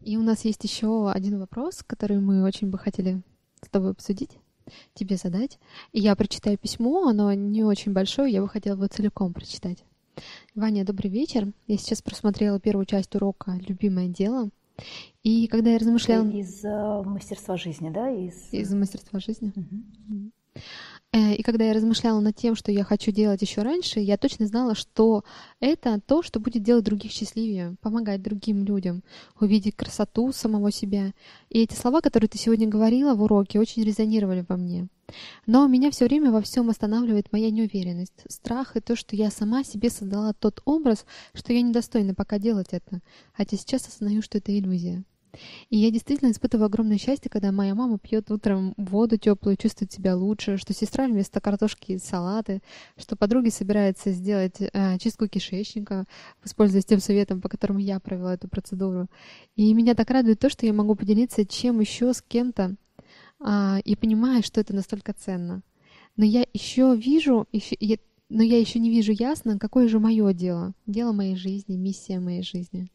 И у нас есть еще один вопрос, который мы очень бы хотели с тобой обсудить, тебе задать. И я прочитаю письмо, оно не очень большое, я бы хотела его целиком прочитать. Ваня, добрый вечер. Я сейчас просмотрела первую часть урока «Любимое дело». И когда я размышляла... Из uh, мастерства жизни, да? Из, из мастерства жизни. Угу. Э, и когда я размышляла над тем, что я хочу делать еще раньше, я точно знала, что это то, что будет делать других счастливее, помогать другим людям, увидеть красоту самого себя. И эти слова, которые ты сегодня говорила в уроке, очень резонировали во мне. Но меня все время во всем останавливает моя неуверенность, страх и то, что я сама себе создала тот образ, что я недостойна пока делать это, хотя сейчас осознаю, что это иллюзия. И я действительно испытываю огромное счастье, когда моя мама пьет утром воду теплую, чувствует себя лучше, что сестра вместо картошки салаты, что подруги собираются сделать э, чистку кишечника, воспользуясь тем советом, по которому я провела эту процедуру. И меня так радует то, что я могу поделиться чем еще с кем-то, э, и понимаю, что это настолько ценно. Но я еще вижу, еще, но я еще не вижу ясно, какое же мое дело, дело моей жизни, миссия моей жизни.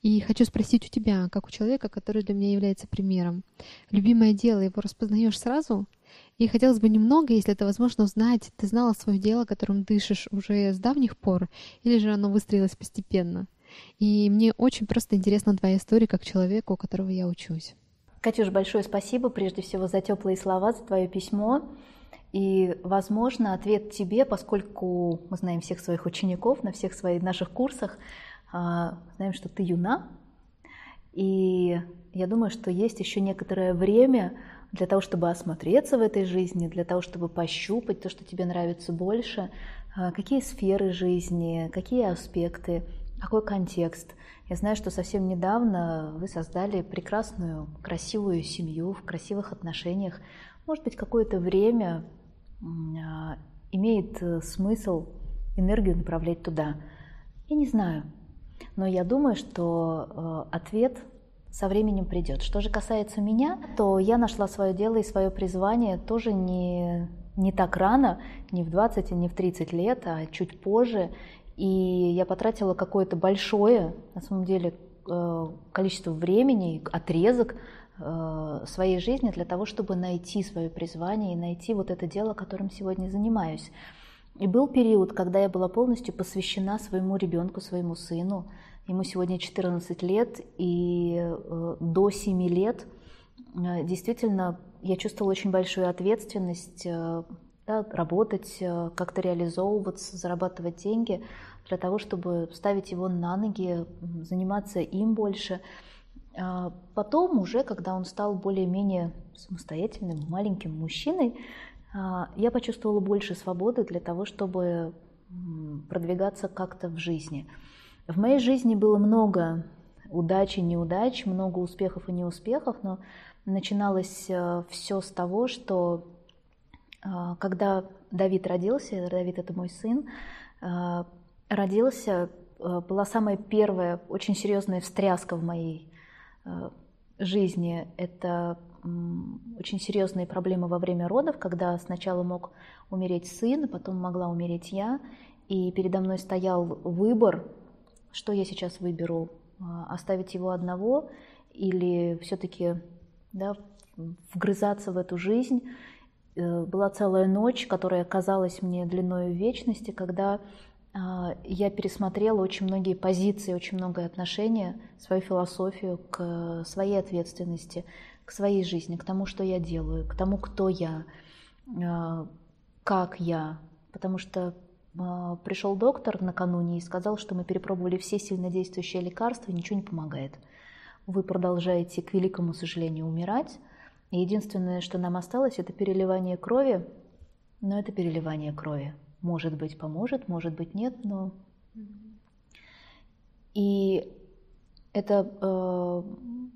И хочу спросить у тебя, как у человека, который для меня является примером. Любимое дело, его распознаешь сразу? И хотелось бы немного, если это возможно, узнать, ты знала свое дело, которым дышишь уже с давних пор, или же оно выстроилось постепенно? И мне очень просто интересна твоя история как человека, у которого я учусь. Катюш, большое спасибо прежде всего за теплые слова, за твое письмо. И, возможно, ответ тебе, поскольку мы знаем всех своих учеников на всех своих наших курсах, а, знаем, что ты юна, и я думаю, что есть еще некоторое время для того, чтобы осмотреться в этой жизни, для того, чтобы пощупать то, что тебе нравится больше, а, какие сферы жизни, какие аспекты, какой контекст. Я знаю, что совсем недавно вы создали прекрасную, красивую семью в красивых отношениях. Может быть, какое-то время имеет э, смысл энергию направлять туда? Я не знаю. Но я думаю, что э, ответ со временем придет. Что же касается меня, то я нашла свое дело и свое призвание тоже не, не так рано, не в 20 и не в 30 лет, а чуть позже. И я потратила какое-то большое, на самом деле, э, количество времени, отрезок своей жизни для того, чтобы найти свое призвание и найти вот это дело, которым сегодня занимаюсь. И был период, когда я была полностью посвящена своему ребенку, своему сыну. Ему сегодня 14 лет, и э, до 7 лет э, действительно я чувствовала очень большую ответственность да, работать, как-то реализовываться, зарабатывать деньги для того, чтобы ставить его на ноги, заниматься им больше – потом уже, когда он стал более-менее самостоятельным, маленьким мужчиной, а, я почувствовала больше свободы для того, чтобы продвигаться как-то в жизни. В моей жизни было много удач и неудач, много успехов и неуспехов, но начиналось э, все с того, что а, когда Давид родился, Давид это мой сын, родился, э, была самая первая очень серьезная встряска в моей жизни это очень серьезные проблемы во время родов, когда сначала мог умереть сын, потом могла умереть я, и передо мной стоял выбор, что я сейчас выберу, а, оставить его одного или все-таки да, вгрызаться в эту жизнь. Э, была целая ночь, которая казалась мне длиной вечности, когда я пересмотрела очень многие позиции, очень многое отношение, свою философию к своей ответственности, к своей жизни, к тому, что я делаю, к тому, кто я, а, как я. Потому что а, пришел доктор накануне и сказал, что мы перепробовали все сильнодействующие лекарства, ничего не помогает. Вы продолжаете, к великому сожалению, умирать. И единственное, что нам осталось, это переливание крови, но это переливание крови. Может быть, поможет, может быть, нет, но... И эта э,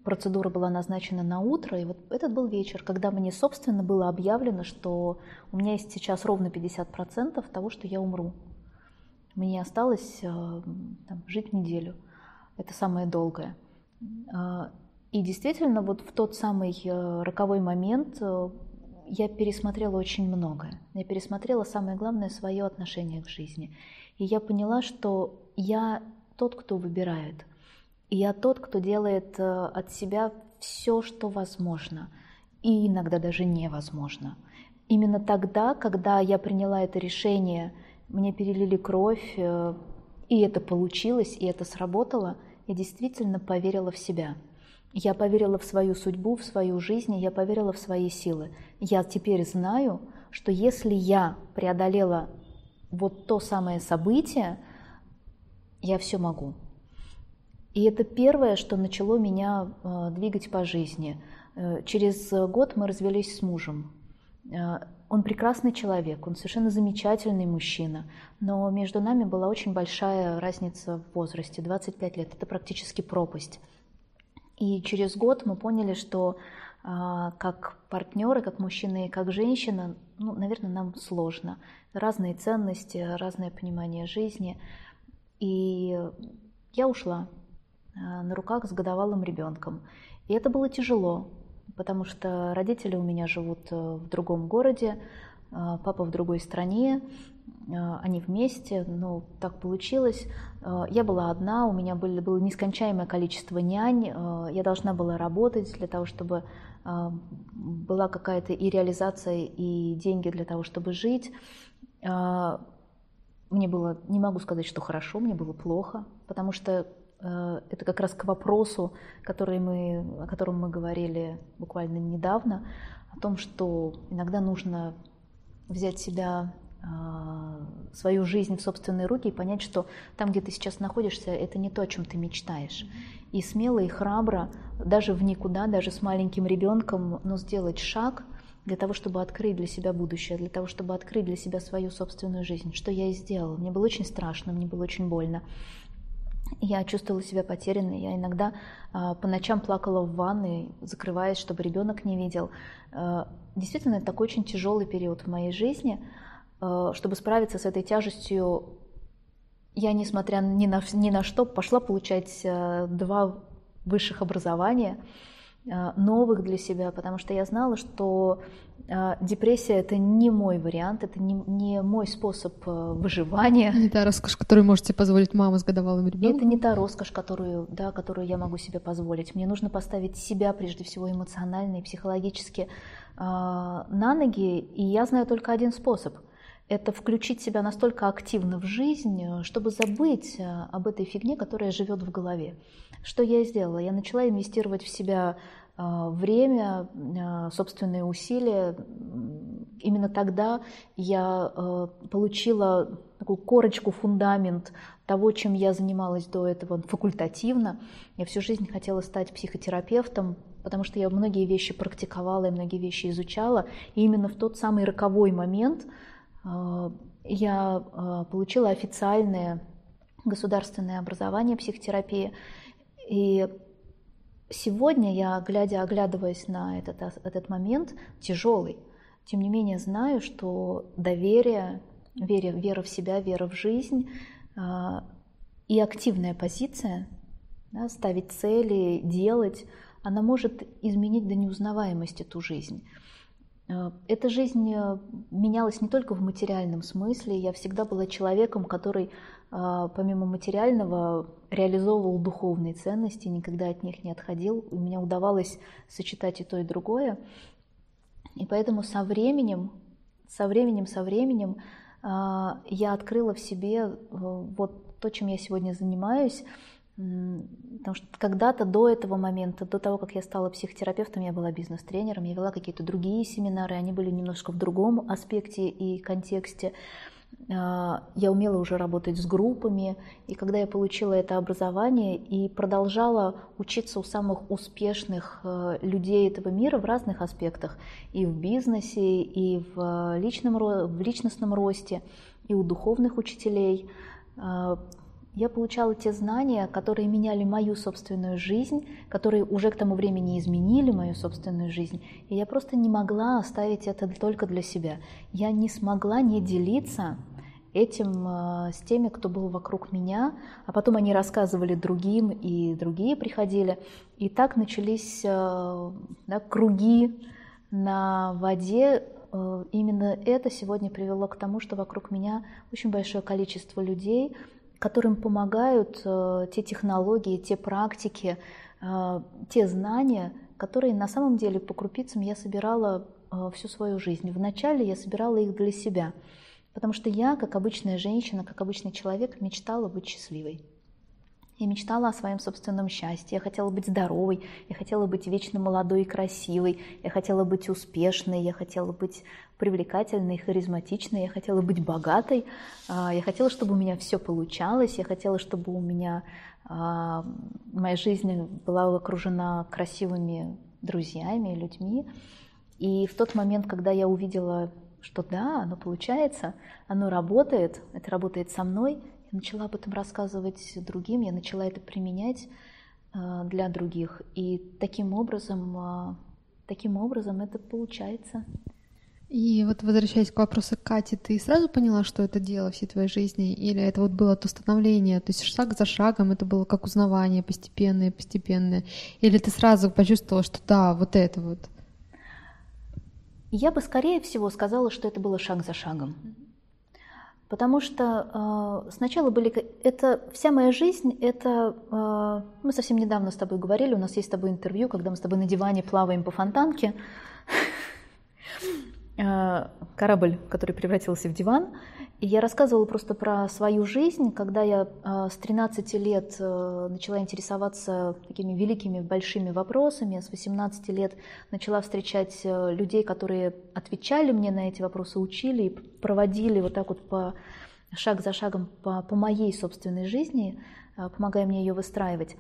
процедура была назначена на утро, и вот этот был вечер, когда мне, собственно, было объявлено, что у меня есть сейчас ровно 50% того, что я умру. Мне осталось э, там, жить неделю. Это самое долгое. Э, и действительно, вот в тот самый э, роковой момент э, я пересмотрела очень многое. Я пересмотрела самое главное свое отношение к жизни. И я поняла, что я тот, кто выбирает. И я тот, кто делает э, от себя все, что возможно, и иногда даже невозможно. Именно тогда, когда я приняла это решение, мне перелили кровь, э, и это получилось, и это сработало, я действительно поверила в себя. Я поверила в свою судьбу, в свою жизнь, я поверила в свои силы. Я теперь знаю, что если я преодолела вот то самое событие, я все могу. И это первое, что начало меня э, двигать по жизни. Э, через год мы развелись с мужем. Э, он прекрасный человек, он совершенно замечательный мужчина, но между нами была очень большая разница в возрасте, 25 лет, это практически пропасть. И через год мы поняли, что как партнеры, как мужчина и как женщина, ну, наверное, нам сложно. Разные ценности, разное понимание жизни. И я ушла Э, на руках с годовалым ребенком. И это было тяжело, потому что родители у меня живут э, в другом городе, папа в другой стране, они вместе, ну, так получилось. Я была одна, у меня были, было нескончаемое количество нянь, я должна была работать для того, чтобы была какая-то и реализация, и деньги для того, чтобы жить. Мне было, не могу сказать, что хорошо, мне было плохо, потому что это как раз к вопросу, который мы, о котором мы говорили буквально недавно, о том, что иногда нужно взять себя, э, свою жизнь в собственные руки и понять, что там, где ты сейчас находишься, это не то, о чем ты мечтаешь. И смело и храбро, даже в никуда, даже с маленьким ребенком, но сделать шаг для того, чтобы открыть для себя будущее, для того, чтобы открыть для себя свою собственную жизнь, что я и сделала. Мне было очень страшно, мне было очень больно. Я чувствовала себя потерянной. Я иногда э, по ночам плакала в ванной, закрываясь, чтобы ребенок не видел. Э, действительно, это такой очень тяжелый период в моей жизни. Э, чтобы справиться с этой тяжестью, я, несмотря ни на, ни на что, пошла получать два высших образования новых для себя, потому что я знала, что а, депрессия это не мой вариант, это не, не мой способ э, выживания. Не та роскошь, которую можете позволить мама с годовалым ребенком. Это не та роскошь, которую, да, которую я могу себе позволить. Мне нужно поставить себя прежде всего эмоционально и психологически э, на ноги, и я знаю только один способ. Это включить себя настолько активно в жизнь, чтобы забыть э, об этой фигне, которая живет в голове. Что я сделала? Я начала инвестировать в себя а, время, собственные усилия. Именно тогда я получила такую корочку, фундамент того, чем я занималась до этого факультативно. Я всю жизнь хотела стать психотерапевтом, потому что я многие вещи практиковала и многие вещи изучала. И именно в тот самый роковой момент я получила официальное государственное образование психотерапии. И Сегодня я, глядя, оглядываясь на этот, этот момент, тяжелый, тем не менее знаю, что доверие, вера, вера в себя, вера в жизнь э, и активная позиция, да, ставить цели, делать, она может изменить до неузнаваемости ту жизнь. Э, эта жизнь э, менялась не только в материальном смысле. Я всегда была человеком, который а, помимо материального реализовывал духовные ценности, никогда от них не отходил. У меня удавалось сочетать и то, и другое. И поэтому со временем, со временем, со временем а, я открыла в себе э, вот то, чем я сегодня занимаюсь. Потому что когда-то до этого момента, до того, как я стала психотерапевтом, я была бизнес-тренером, я вела какие-то другие семинары, они были немножко в другом аспекте и контексте. А, я умела уже работать с группами, и когда я получила это образование и продолжала учиться у самых успешных э, людей этого мира в разных аспектах, и в бизнесе, и в, личном, в личностном росте, и у духовных учителей, а, я получала те знания, которые меняли мою собственную жизнь, которые уже к тому времени изменили мою собственную жизнь. И я просто не могла оставить это только для себя. Я не смогла не делиться этим э, с теми, кто был вокруг меня, а потом они рассказывали другим, и другие приходили. И так начались э, да, круги на воде. Э, именно это сегодня привело к тому, что вокруг меня очень большое количество людей, которым помогают э, те технологии, те практики, э, те знания, которые на самом деле по крупицам я собирала э, всю свою жизнь. Вначале я собирала их для себя, потому что я, как обычная женщина, как обычный человек, мечтала быть счастливой. Я мечтала о своем собственном счастье, я хотела быть здоровой, я хотела быть вечно молодой и красивой, я хотела быть успешной, я хотела быть привлекательной, харизматичной, я хотела быть богатой, а, я хотела, чтобы у меня все получалось, я хотела, чтобы у меня а, моя жизнь была окружена красивыми друзьями, людьми. И в тот момент, когда я увидела, что да, оно получается, оно работает, это работает со мной, я начала об этом рассказывать другим, я начала это применять а, для других. И таким образом, таким образом это получается. И вот возвращаясь к вопросу Кати, ты сразу поняла, что это дело всей твоей жизни? Или это вот было то становление, то есть шаг за шагом это было как узнавание постепенное, постепенное? Или ты сразу почувствовала, что да, вот это вот? Я бы скорее всего сказала, что это было шаг за шагом. Потому что э, сначала были... Это вся моя жизнь, это... Э, мы совсем недавно с тобой говорили, у нас есть с тобой интервью, когда мы с тобой на диване плаваем по фонтанке. Э, корабль, который превратился в диван. И я рассказывала просто про свою жизнь, когда я э, с 13 лет э, начала интересоваться такими великими большими вопросами, с 18 лет начала встречать людей, которые отвечали мне на эти вопросы, учили и проводили вот так вот по шаг за шагом по, по моей собственной жизни, помогая мне ее выстраивать.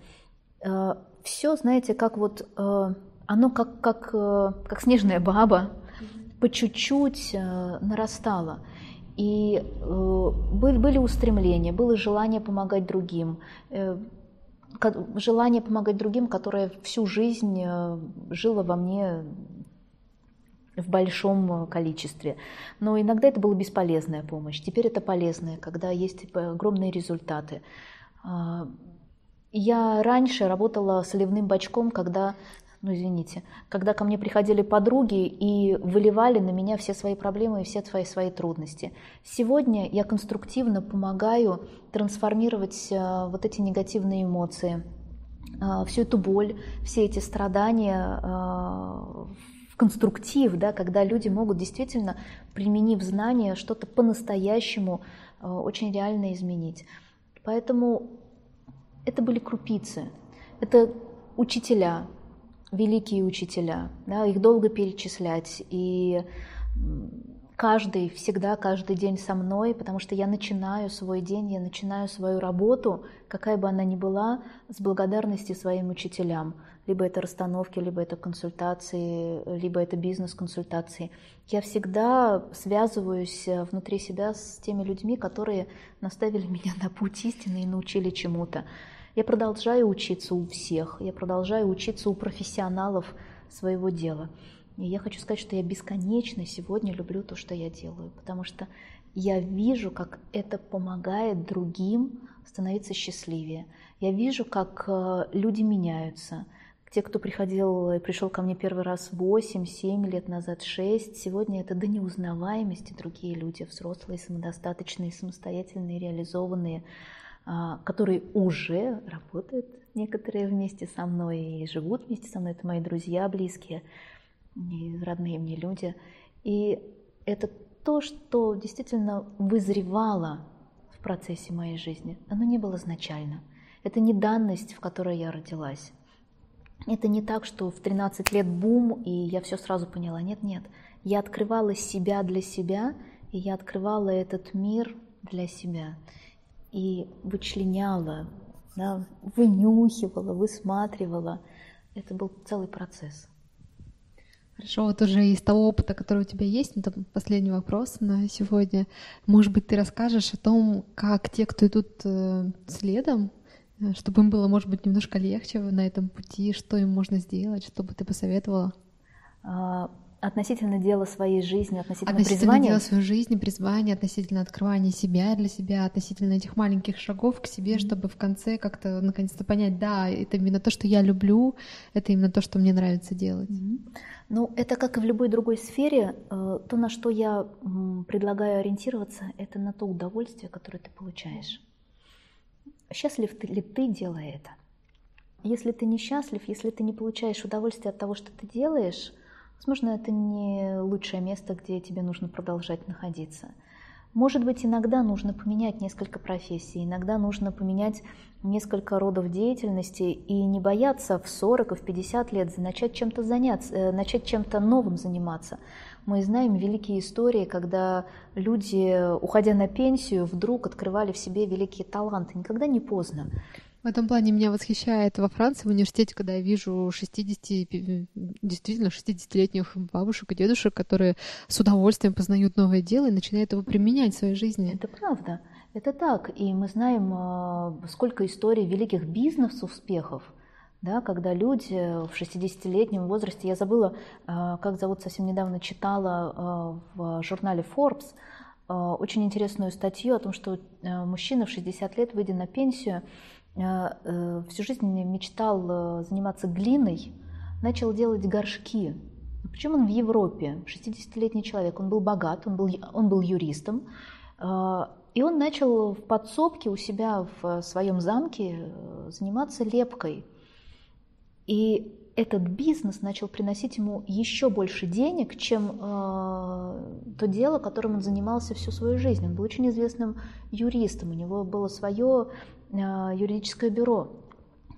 Все, знаете, как вот оно как, как, как снежная баба, по чуть-чуть э, нарастало. И э, были устремления, было желание помогать другим, э, желание помогать другим, которое всю жизнь жило во мне в большом количестве. Но иногда это была бесполезная помощь. Теперь это полезная, когда есть огромные результаты. А, я раньше работала соливным бачком, когда ну извините, когда ко мне приходили подруги и выливали на меня все свои проблемы и все свои, свои трудности. Сегодня я конструктивно помогаю трансформировать э, вот эти негативные эмоции, э, всю эту боль, все эти страдания э, в конструктив, да, когда люди могут действительно, применив знания, что-то по-настоящему очень реально изменить. Поэтому это были крупицы, это учителя, великие учителя, да, их долго перечислять, и каждый, всегда, каждый день со мной, потому что я начинаю свой день, я начинаю свою работу, какая бы она ни была, с благодарности своим учителям. Либо это расстановки, либо это консультации, либо это бизнес-консультации. Я всегда связываюсь э, внутри себя с теми людьми, которые наставили меня на путь истины и научили чему-то. Я продолжаю учиться у всех, я продолжаю учиться у профессионалов своего дела. И я хочу сказать, что я бесконечно сегодня люблю то, что я делаю, потому что я вижу, как это помогает другим становиться счастливее. Я вижу, как э, люди меняются. Те, кто приходил, пришел ко мне первый раз 8, 7 лет назад, 6, сегодня это до неузнаваемости другие люди, взрослые, самодостаточные, самостоятельные, реализованные, которые уже работают некоторые вместе со мной и живут вместе со мной. Это мои друзья близкие и родные мне люди. И это то, что действительно вызревало в процессе моей жизни. Оно не было изначально. Это не данность, в которой я родилась. Это не так, что в 13 лет бум, и я все сразу поняла. Нет, нет. Я открывала себя для себя, и я открывала этот мир для себя и вычленяла, да, вынюхивала, высматривала. Это был целый процесс. Хорошо, вот уже из того опыта, который у тебя есть, это последний вопрос на сегодня. Может быть, ты расскажешь о том, как те, кто идут э, следом, э, чтобы им было, может быть, немножко легче на этом пути, что им можно сделать, что бы ты посоветовала? Относительно дела своей жизни, относительно, относительно призвания. дела своей жизни, призвания, относительно открывания себя для себя, относительно этих маленьких шагов к себе, mm-hmm. чтобы в конце как-то наконец-то понять, да, это именно то, что я люблю, это именно то, что мне нравится делать. Mm-hmm. Ну, это как и в любой другой сфере, э, то, на что я предлагаю ориентироваться, это на то удовольствие, которое ты получаешь. счастлив ли ты, делая это? Если ты несчастлив, если ты не получаешь удовольствие от того, что ты делаешь, возможно, это не лучшее место, где тебе нужно продолжать находиться. Может быть, иногда нужно поменять несколько профессий, иногда нужно поменять несколько родов деятельности и не бояться в 40 и в 50 лет начать чем-то заняться, э, начать чем-то новым заниматься. Мы знаем великие истории, когда люди, уходя на пенсию, вдруг открывали в себе великие таланты. Никогда не поздно. В этом плане меня восхищает во Франции в университете, когда я вижу 60, действительно 60-летних бабушек и дедушек, которые с удовольствием познают новое дело и начинают его применять в своей жизни. Это правда. Это так. И мы знаем, а, сколько историй великих бизнес-успехов, да, когда люди в 60-летнем возрасте, я забыла, а, как зовут, совсем недавно читала а, в журнале Forbes, очень интересную статью о том, что мужчина в 60 лет, выйдя на пенсию, э, всю жизнь мечтал э, заниматься глиной, начал делать горшки. Причем он в Европе, 60-летний человек, он был богат, он был, он был юристом, и он начал в подсобке у себя в своем замке э, заниматься лепкой. И этот бизнес начал приносить ему еще больше денег, чем э, то дело, которым он занимался всю свою жизнь. Он был очень известным юристом, у него было свое Э, юридическое бюро.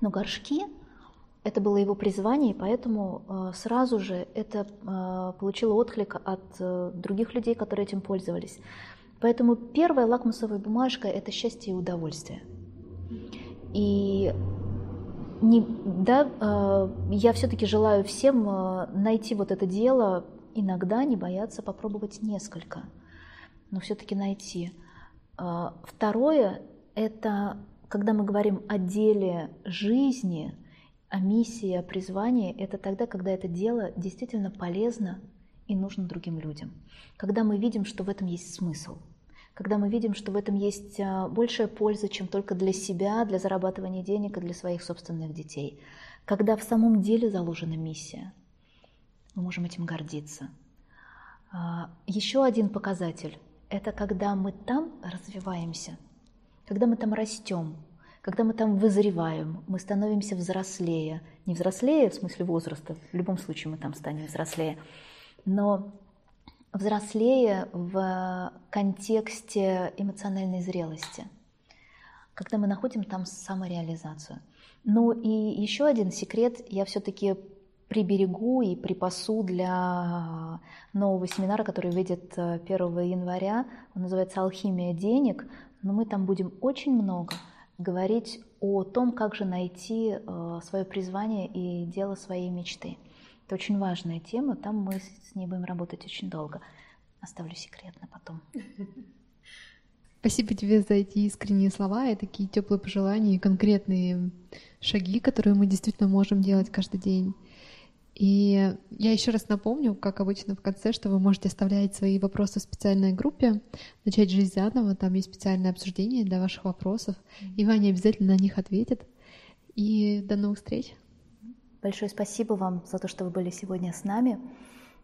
Но горшки – это было его призвание, и поэтому э, сразу же это э, получило отклик от других людей, которые этим пользовались. Поэтому первая лакмусовая бумажка – это счастье и удовольствие. И не, да, я все-таки желаю всем найти вот это дело, иногда не бояться попробовать несколько, но все-таки найти. Второе – это когда мы говорим о деле жизни, о миссии, о призвании, это тогда, когда это дело действительно полезно и нужно другим людям. Когда мы видим, что в этом есть смысл. Когда мы видим, что в этом есть а, большая польза, чем только для себя, для зарабатывания денег и для своих собственных детей. Когда в самом деле заложена миссия, мы можем этим гордиться. А, Еще один показатель – это когда мы там развиваемся – когда мы там растем, когда мы там вызреваем, мы становимся взрослее. Не взрослее в смысле возраста, в любом случае мы там станем взрослее, но взрослее в контексте эмоциональной зрелости, когда мы находим там самореализацию. Ну и еще один секрет я все-таки приберегу и припасу для нового семинара, который выйдет 1 января. Он называется «Алхимия денег» но мы там будем очень много говорить о том, как же найти э, свое призвание и дело своей мечты. Это очень важная тема, там мы с ней будем работать очень долго. Оставлю секретно потом. Спасибо тебе за эти искренние слова и такие теплые пожелания и конкретные шаги, которые мы действительно можем делать каждый день. И я еще раз напомню, как обычно в конце, что вы можете оставлять свои вопросы в специальной группе, начать жизнь заново, там есть специальное обсуждение для ваших вопросов, и Ваня обязательно на них ответит. И до новых встреч. Большое спасибо вам за то, что вы были сегодня с нами.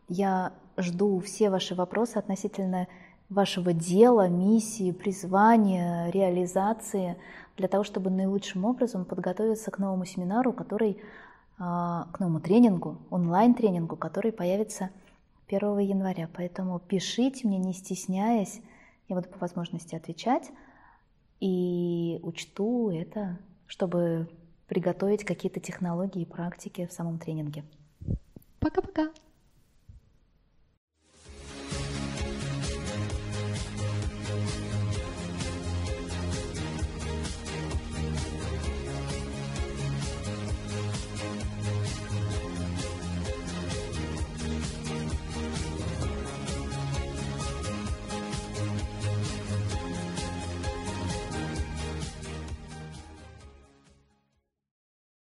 Я жду все ваши вопросы относительно вашего дела, миссии, призвания, реализации, для того, чтобы наилучшим образом подготовиться к новому семинару, который к новому тренингу, онлайн-тренингу, который появится 1 января. Поэтому пишите мне, не стесняясь, я буду по возможности отвечать и учту это, чтобы приготовить какие-то технологии и практики в самом тренинге. Пока-пока!